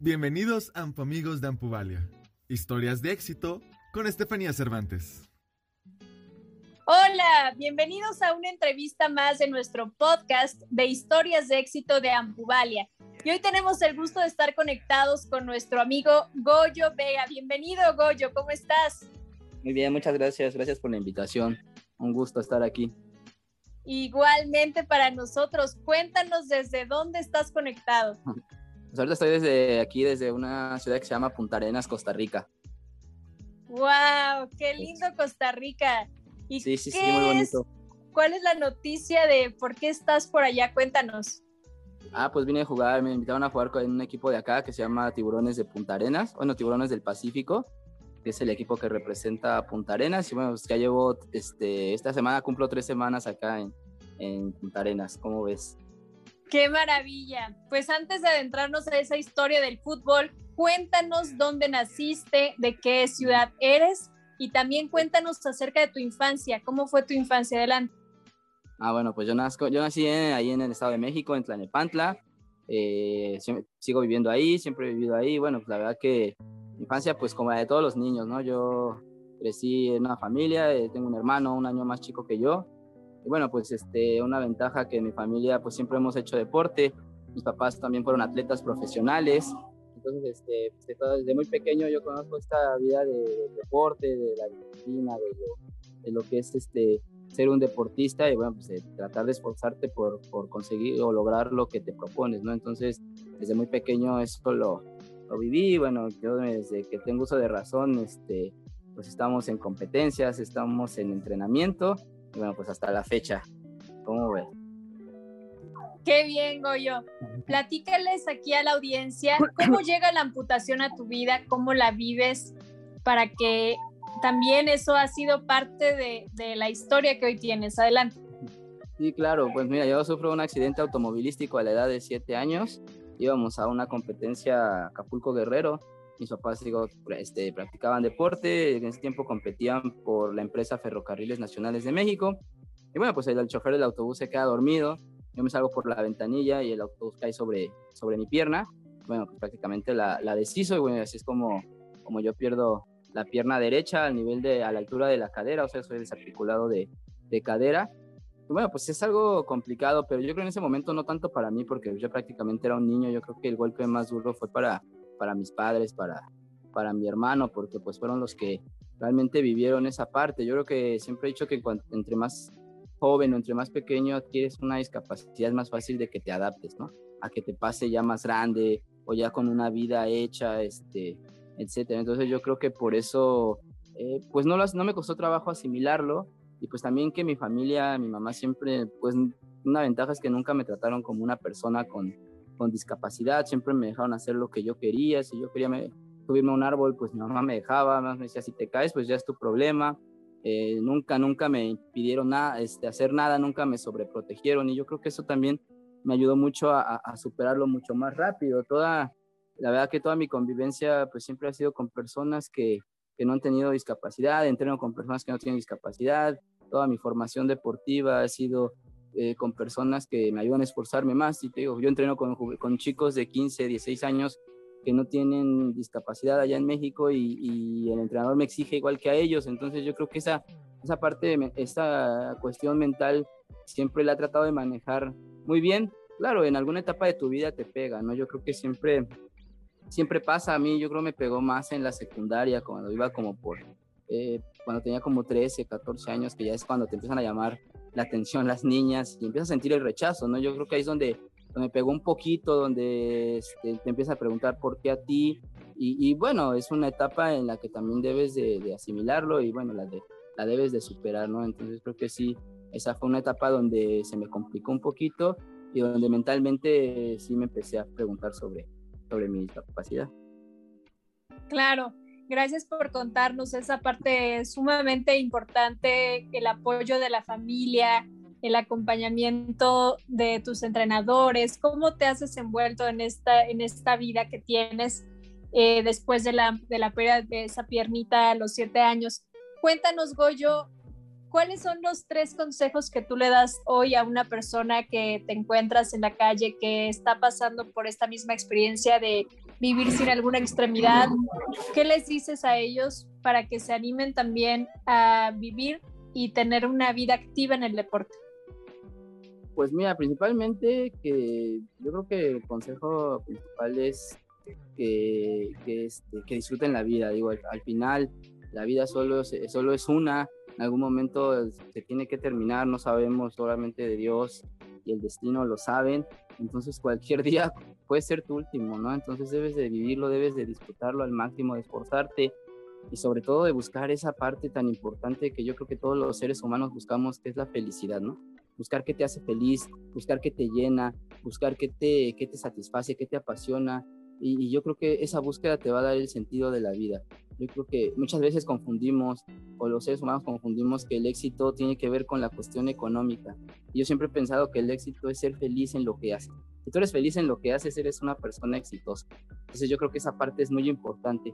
Bienvenidos Ampamigos de Ampuvalia. Historias de éxito con Estefanía Cervantes. Hola, bienvenidos a una entrevista más de nuestro podcast de historias de éxito de Ampuvalia. Y hoy tenemos el gusto de estar conectados con nuestro amigo Goyo Vega. Bienvenido, Goyo, ¿cómo estás? Muy bien, muchas gracias. Gracias por la invitación. Un gusto estar aquí. Igualmente para nosotros. Cuéntanos desde dónde estás conectado. Pues ahorita estoy desde aquí, desde una ciudad que se llama Punta Arenas, Costa Rica. ¡Wow! ¡Qué lindo Costa Rica! ¿Y sí, sí, sí, muy bonito. ¿Cuál es la noticia de por qué estás por allá? Cuéntanos. Ah, pues vine a jugar, me invitaron a jugar con un equipo de acá que se llama Tiburones de Punta Arenas, bueno, Tiburones del Pacífico, que es el equipo que representa Punta Arenas. Y bueno, pues ya llevo, este, esta semana cumplo tres semanas acá en, en Punta Arenas, ¿cómo ves? Qué maravilla. Pues antes de adentrarnos a esa historia del fútbol, cuéntanos dónde naciste, de qué ciudad eres y también cuéntanos acerca de tu infancia. ¿Cómo fue tu infancia? Adelante. Ah, bueno, pues yo, nazco, yo nací ahí en el Estado de México, en Tlanepantla. Eh, sigo viviendo ahí, siempre he vivido ahí. Bueno, pues la verdad que infancia, pues como la de todos los niños, ¿no? Yo crecí en una familia, eh, tengo un hermano un año más chico que yo. Y bueno, pues este, una ventaja que en mi familia pues siempre hemos hecho deporte. Mis papás también fueron atletas profesionales. Entonces, este, pues, desde muy pequeño yo conozco esta vida de, deporte, de la disciplina, de lo, de lo, que es este, ser un deportista y bueno, pues tratar de esforzarte por, por, conseguir o lograr lo que te propones, ¿no? Entonces, desde muy pequeño eso lo, lo viví, bueno, yo desde que tengo uso de razón, este, pues estamos en competencias, estamos en entrenamiento y bueno, pues hasta la fecha, ¿cómo ves? Qué bien, Goyo. Platícales aquí a la audiencia cómo llega la amputación a tu vida, cómo la vives, para que también eso ha sido parte de, de la historia que hoy tienes. Adelante. Sí, claro. Pues mira, yo sufro un accidente automovilístico a la edad de 7 años. Íbamos a una competencia Acapulco Guerrero. Mis papás digo, este, practicaban deporte. En ese tiempo competían por la empresa Ferrocarriles Nacionales de México. Y bueno, pues el, el chofer del autobús se queda dormido yo me salgo por la ventanilla y el autobús cae sobre, sobre mi pierna. Bueno, pues prácticamente la, la deshizo y bueno, así es como, como yo pierdo la pierna derecha al nivel de, a la altura de la cadera, o sea, soy desarticulado de, de cadera. Y bueno, pues es algo complicado, pero yo creo en ese momento no tanto para mí, porque yo prácticamente era un niño, yo creo que el golpe más duro fue para, para mis padres, para, para mi hermano, porque pues fueron los que realmente vivieron esa parte. Yo creo que siempre he dicho que entre más joven o entre más pequeño adquieres una discapacidad, es más fácil de que te adaptes, ¿no? A que te pase ya más grande o ya con una vida hecha, este, etcétera. Entonces yo creo que por eso, eh, pues no, no me costó trabajo asimilarlo y pues también que mi familia, mi mamá siempre, pues una ventaja es que nunca me trataron como una persona con, con discapacidad, siempre me dejaron hacer lo que yo quería, si yo quería subirme a un árbol, pues mi mamá me dejaba, más me decía, si te caes, pues ya es tu problema, eh, nunca, nunca me impidieron nada, este, hacer nada, nunca me sobreprotegieron y yo creo que eso también me ayudó mucho a, superarlo mucho más rápido. Toda, la verdad que toda mi convivencia pues siempre ha sido con personas que, que no han tenido discapacidad, entreno con personas que no tienen discapacidad, toda mi formación deportiva ha sido eh, con personas que me ayudan a esforzarme más y te digo, yo entreno con, con chicos de 15, 16 años que no tienen discapacidad allá en México y, el entrenador me exige igual que a ellos. Entonces yo creo que esa, esa parte, esa cuestión mental siempre la he tratado de manejar muy bien. Claro, en alguna etapa de tu vida te pega, ¿no? Yo creo que siempre, siempre pasa a mí, yo creo me pegó más en la secundaria, cuando iba como por, eh, cuando tenía como 13, 14 años, que ya es cuando te empiezan a llamar la atención las niñas y empiezas a sentir el rechazo, ¿no? Yo creo que ahí es donde me pegó un poquito, donde este, te empieza a preguntar por qué a ti. Y, bueno, es una etapa en la que también debes de, asimilarlo y bueno, la, de, la debes de superar, ¿no? Entonces creo que sí, esa fue una etapa donde se me complicó un poquito y donde mentalmente sí me empecé a preguntar sobre, sobre mi discapacidad. Claro, gracias por contarnos esa parte sumamente importante, el apoyo de la familia, el acompañamiento de tus entrenadores, cómo te has desenvuelto en esta, en esta vida que tienes eh, después de la, de la pérdida de esa piernita a los siete años. Cuéntanos, Goyo, ¿cuáles son los tres consejos que tú le das hoy a una persona que te encuentras en la calle, que está pasando por esta misma experiencia de vivir sin alguna extremidad. ¿Qué les dices a ellos para que se animen también a vivir y tener una vida activa en el deporte? Pues mira, principalmente que yo creo que el consejo principal es que, que, este, disfruten la vida. Digo, al, final la vida solo, solo es una, en algún momento se tiene que terminar, no sabemos solamente de Dios el destino lo saben, entonces cualquier día puede ser tu último, ¿no? Entonces debes de vivirlo, debes de disfrutarlo al máximo, de esforzarte y sobre todo de buscar esa parte tan importante que yo creo que todos los seres humanos buscamos, que es la felicidad, ¿no? Buscar qué te hace feliz, buscar qué te llena, buscar qué te, qué te satisface, qué te apasiona, y, yo creo que esa búsqueda te va a dar el sentido de la vida. Yo creo que muchas veces confundimos, o los seres humanos confundimos, que el éxito tiene que ver con la cuestión económica. yo siempre he pensado que el éxito es ser feliz en lo que haces. Si tú eres feliz en lo que haces, eres una persona exitosa. Entonces yo creo que esa parte es muy importante.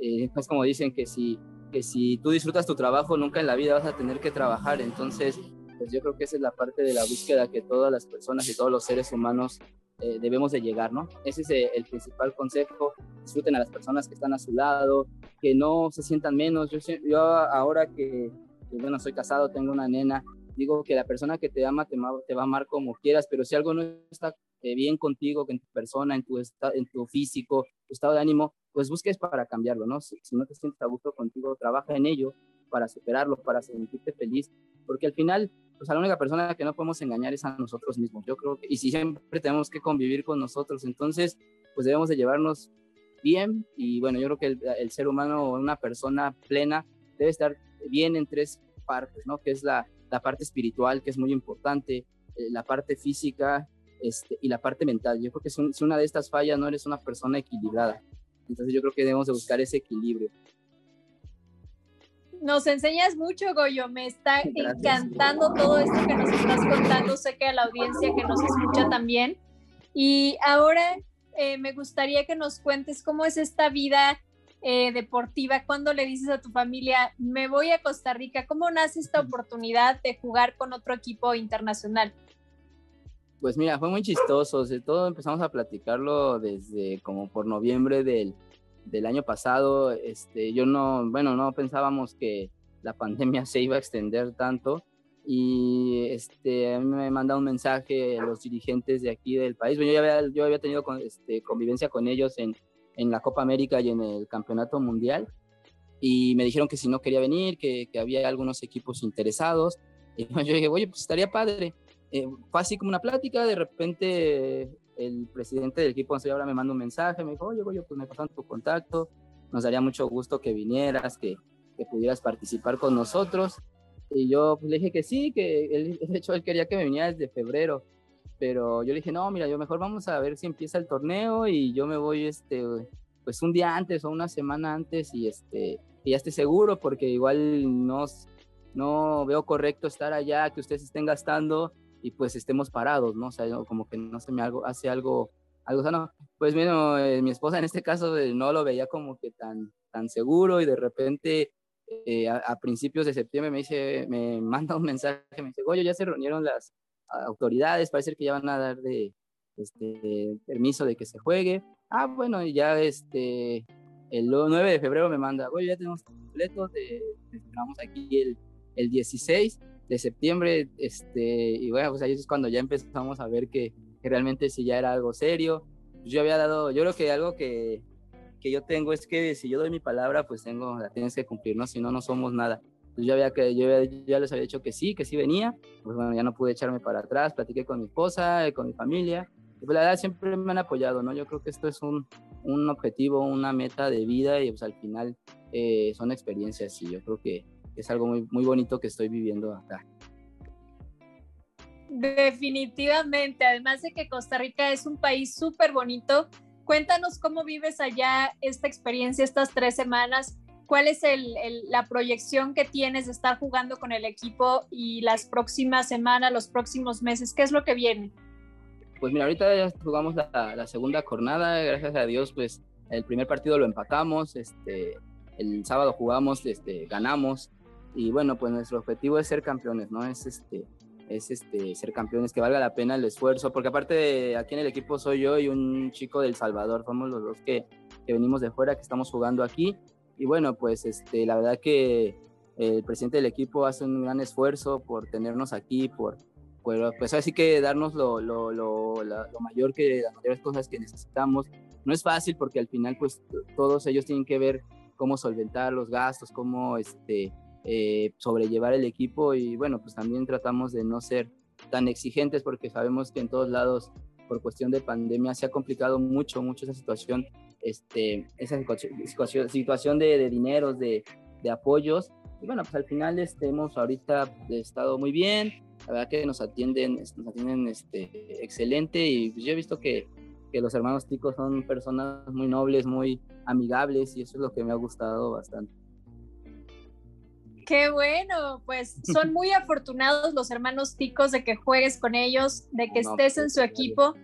Eh, es como dicen que si, que si tú disfrutas tu trabajo, nunca en la vida vas a tener que trabajar. Entonces, pues yo creo que esa es la parte de la búsqueda que todas las personas y todos los seres humanos eh, debemos de llegar, ¿no? Ese es eh, el principal consejo, disfruten a las personas que están a su lado, que no se sientan menos. Yo, yo ahora que, bueno, soy casado, tengo una nena, digo que la persona que te ama te, te va a amar como quieras, pero si algo no está eh, bien contigo, en tu persona, en tu, en tu físico, tu estado de ánimo, pues busques para cambiarlo, ¿no? Si, si no te sientes a gusto contigo, trabaja en ello para superarlo, para sentirte feliz, porque al final pues a la única persona que no podemos engañar es a nosotros mismos. Yo creo que, y si siempre tenemos que convivir con nosotros, entonces, pues debemos de llevarnos bien y bueno, yo creo que el, ser humano o una persona plena debe estar bien en tres partes, ¿no? Que es la, la parte espiritual, que es muy importante, eh, la parte física este, y la parte mental. Yo creo que si, si una de estas fallas no eres una persona equilibrada. Entonces yo creo que debemos de buscar ese equilibrio nos enseñas mucho, Goyo. Me está encantando todo esto que nos estás contando. Sé que a la audiencia que nos escucha también. Y ahora eh, me gustaría que nos cuentes cómo es esta vida eh, deportiva. Cuando le dices a tu familia, me voy a Costa Rica, ¿cómo nace esta oportunidad de jugar con otro equipo internacional? Pues mira, fue muy chistoso. De todo empezamos a platicarlo desde como por noviembre del del año pasado, este, yo no, bueno, no pensábamos que la pandemia se iba a extender tanto y este, a mí me mandado un mensaje los dirigentes de aquí del país. Bueno, yo, ya había, yo había tenido este, convivencia con ellos en, en, la Copa América y en el Campeonato Mundial y me dijeron que si no quería venir, que, que había algunos equipos interesados. Y yo dije, oye, pues estaría padre. Eh, fue así como una plática, de repente el presidente del equipo ahora me manda un mensaje, me dijo, oye, oye, pues me pasan tu contacto, nos daría mucho gusto que vinieras, que, que pudieras participar con nosotros. Y yo pues, le dije que sí, que él, de hecho él quería que me viniera desde febrero, pero yo le dije, no, mira, yo mejor vamos a ver si empieza el torneo y yo me voy, este, pues un día antes o una semana antes y este, y ya esté seguro, porque igual no, no veo correcto estar allá, que ustedes estén gastando y pues estemos parados, ¿no? O sea, como que no se me algo, hace algo, algo sano. Pues bueno, eh, mi esposa en este caso eh, no lo veía como que tan, tan seguro y de repente eh, a, principios de septiembre me dice, me manda un mensaje, me dice, oye, ya se reunieron las autoridades, parece que ya van a dar de, este, permiso de que se juegue. Ah, bueno, y ya este, el 9 de febrero me manda, oye, ya tenemos completo, te, esperamos aquí el, el 16 de septiembre, este, y bueno, pues ahí es cuando ya empezamos a ver que, realmente si ya era algo serio. Yo había dado, yo creo que algo que, que yo tengo es que si yo doy mi palabra, pues tengo, la tienes que cumplir, ¿no? Si no, no somos nada. Entonces yo, había que, yo ya les había dicho que sí, que sí venía, pues bueno, ya no pude echarme para atrás, platiqué con mi esposa, con mi familia, y pues la verdad siempre me han apoyado, ¿no? Yo creo que esto es un, un objetivo, una meta de vida y pues al final eh, son experiencias y yo creo que es algo muy, muy bonito que estoy viviendo acá. Definitivamente, además de que Costa Rica es un país súper bonito, cuéntanos cómo vives allá esta experiencia, estas tres semanas, cuál es la proyección que tienes de estar jugando con el equipo y las próximas semanas, los próximos meses, ¿qué es lo que viene? Pues mira, ahorita ya jugamos la, la segunda jornada, gracias a Dios, pues el primer partido lo empatamos, este, el sábado jugamos, este, ganamos, y bueno, pues nuestro objetivo es ser campeones, ¿no? Es este, es este, ser campeones, que valga la pena el esfuerzo, porque aparte de, aquí en el equipo soy yo y un chico del Salvador, somos los dos que, que venimos de fuera, que estamos jugando aquí, y bueno, pues este, la verdad que el presidente del equipo hace un gran esfuerzo por tenernos aquí, por, pues así que darnos lo, lo, lo, lo, mayor que las mayores cosas que necesitamos. No es fácil porque al final pues todos ellos tienen que ver cómo solventar los gastos, cómo este, eh, sobrellevar el equipo y bueno, pues también tratamos de no ser tan exigentes porque sabemos que en todos lados por cuestión de pandemia se ha complicado mucho, mucho esa situación, este, esa situación, situación de, de dineros, de, de apoyos y bueno, pues al final este, hemos ahorita estado muy bien, la verdad que nos atienden, nos atienden este, excelente y pues yo he visto que, que los hermanos ticos son personas muy nobles, muy amigables y eso es lo que me ha gustado bastante. Qué bueno, pues son muy afortunados los hermanos ticos de que juegues con ellos, de que estés en pues, su equipo,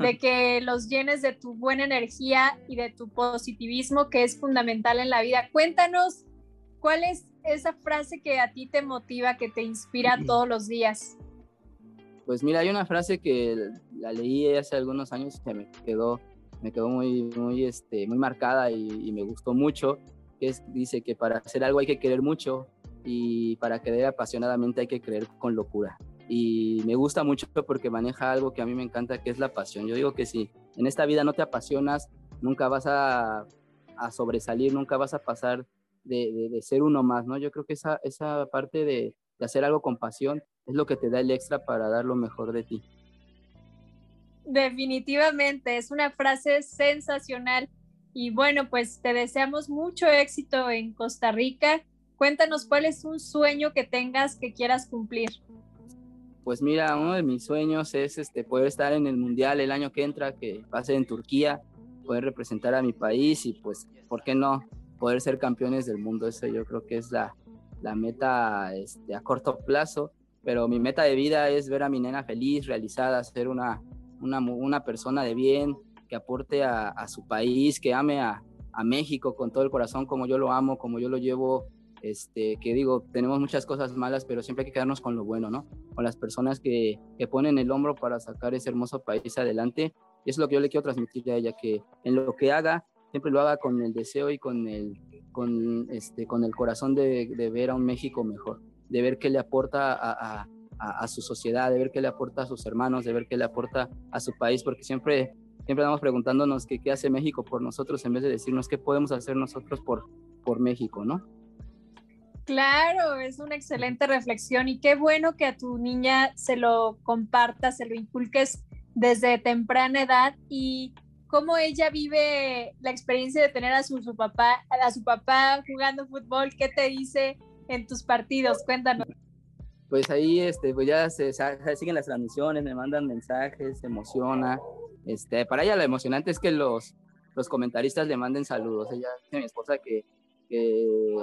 de que los llenes de tu buena energía y de tu positivismo que es fundamental en la vida. Cuéntanos, ¿cuál es esa frase que a ti te motiva, que te inspira todos los días? Pues mira, hay una frase que la leí hace algunos años que me quedó, me quedó muy, muy, este, muy marcada y, me gustó mucho, que es, dice que para hacer algo hay que querer mucho y para querer apasionadamente hay que creer con locura. Y me gusta mucho porque maneja algo que a mí me encanta, que es la pasión. Yo digo que si en esta vida no te apasionas, nunca vas a, a sobresalir, nunca vas a pasar de, ser uno más, ¿no? Yo creo que esa, esa parte de, hacer algo con pasión es lo que te da el extra para dar lo mejor de ti. Definitivamente, es una frase sensacional. Y bueno, pues te deseamos mucho éxito en Costa Rica. Cuéntanos cuál es un sueño que tengas que quieras cumplir. Pues mira, uno de mis sueños es este, poder estar en el Mundial el año que entra, que ser en Turquía, poder representar a mi país y pues, ¿por qué no? poder ser campeones del mundo. Eso yo creo que es la, la meta este, a corto plazo, pero mi meta de vida es ver a mi nena feliz, realizada, ser una, una, una persona de bien, que aporte a, a su país, que ame a, a, México con todo el corazón como yo lo amo, como yo lo llevo. Este, que digo, tenemos muchas cosas malas, pero siempre hay que quedarnos con lo bueno, ¿no? Con las personas que, que ponen el hombro para sacar ese hermoso país adelante. Y eso es lo que yo le quiero transmitir a ella, que en lo que haga, siempre lo haga con el deseo y con el, con, este, con el corazón de, de ver a un México mejor, de ver qué le aporta a, a, a, su sociedad, de ver qué le aporta a sus hermanos, de ver qué le aporta a su país, porque siempre, siempre estamos preguntándonos qué, qué hace México por nosotros en vez de decirnos qué podemos hacer nosotros por, por México, ¿no? Claro, es una excelente reflexión y qué bueno que a tu niña se lo compartas, se lo inculques desde temprana edad y cómo ella vive la experiencia de tener a su, papá, a su papá jugando fútbol, qué te dice en tus partidos, cuéntanos. Pues ahí, este, pues ya se, siguen las transmisiones, me mandan mensajes, se emociona. Este, para ella lo emocionante es que los, los comentaristas le manden saludos. Ella dice mi esposa que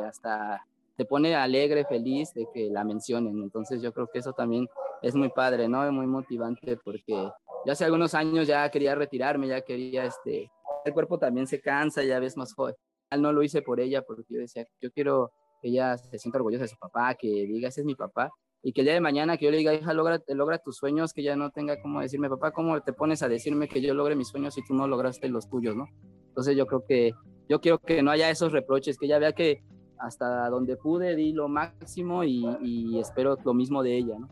hasta se pone alegre, feliz de que la mencionen. Entonces yo creo que eso también es muy padre, ¿no? Es muy motivante porque ya hace algunos años ya quería retirarme, ya quería, este, el cuerpo también se cansa, ya ves más joven. No lo hice por ella porque yo decía, yo quiero que ella se sienta orgullosa de su papá, que diga, ese es mi papá, y que el día de mañana que yo le diga, hija, logra, logra tus sueños, que ya no tenga como decirme, papá, ¿cómo te pones a decirme que yo logre mis sueños y tú no lograste los tuyos, no? Entonces yo creo que, yo quiero que no haya esos reproches, que ella vea que hasta donde pude di lo máximo y, y espero lo mismo de ella, ¿no?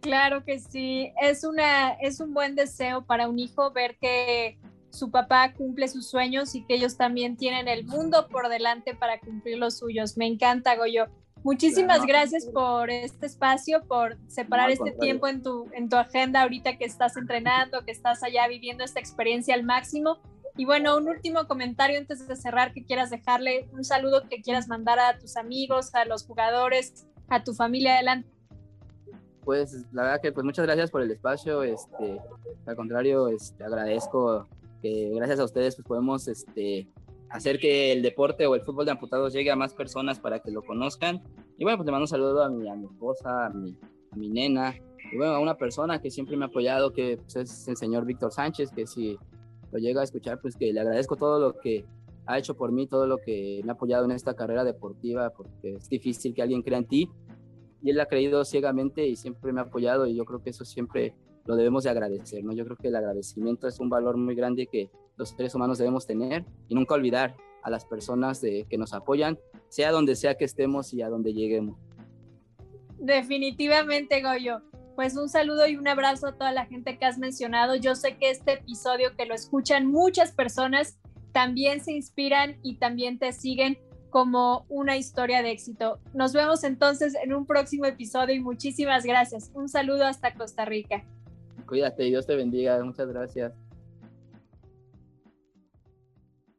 Claro que sí, es, una, es un buen deseo para un hijo ver que su papá cumple sus sueños y que ellos también tienen el mundo por delante para cumplir los suyos. Me encanta, Goyo. Muchísimas gracias por este espacio, por separar este tiempo en tu, en tu agenda ahorita que estás entrenando, que estás allá viviendo esta experiencia al máximo. Y bueno, un último comentario antes de cerrar que quieras dejarle, un saludo que quieras mandar a tus amigos, a los jugadores, a tu familia adelante pues la verdad que pues muchas gracias por el espacio, este, al contrario, este, agradezco que gracias a ustedes pues podemos este, hacer que el deporte o el fútbol de amputados llegue a más personas para que lo conozcan. Y bueno, pues le mando un saludo a mi, a mi esposa, a mi, a mi nena, y bueno, a una persona que siempre me ha apoyado, que pues, es el señor Víctor Sánchez, que si lo llega a escuchar, pues que le agradezco todo lo que ha hecho por mí, todo lo que me ha apoyado en esta carrera deportiva, porque es difícil que alguien crea en ti y él ha creído ciegamente y siempre me ha apoyado y yo creo que eso siempre lo debemos de agradecer, ¿no? Yo creo que el agradecimiento es un valor muy grande que los seres humanos debemos tener y nunca olvidar a las personas de, que nos apoyan, sea donde sea que estemos y a donde lleguemos. Definitivamente, Goyo. Pues un saludo y un abrazo a toda la gente que has mencionado. Yo sé que este episodio que lo escuchan muchas personas también se inspiran y también te siguen como una historia de éxito. Nos vemos entonces en un próximo episodio y muchísimas gracias. Un saludo hasta Costa Rica. Cuídate Dios te bendiga. Muchas gracias.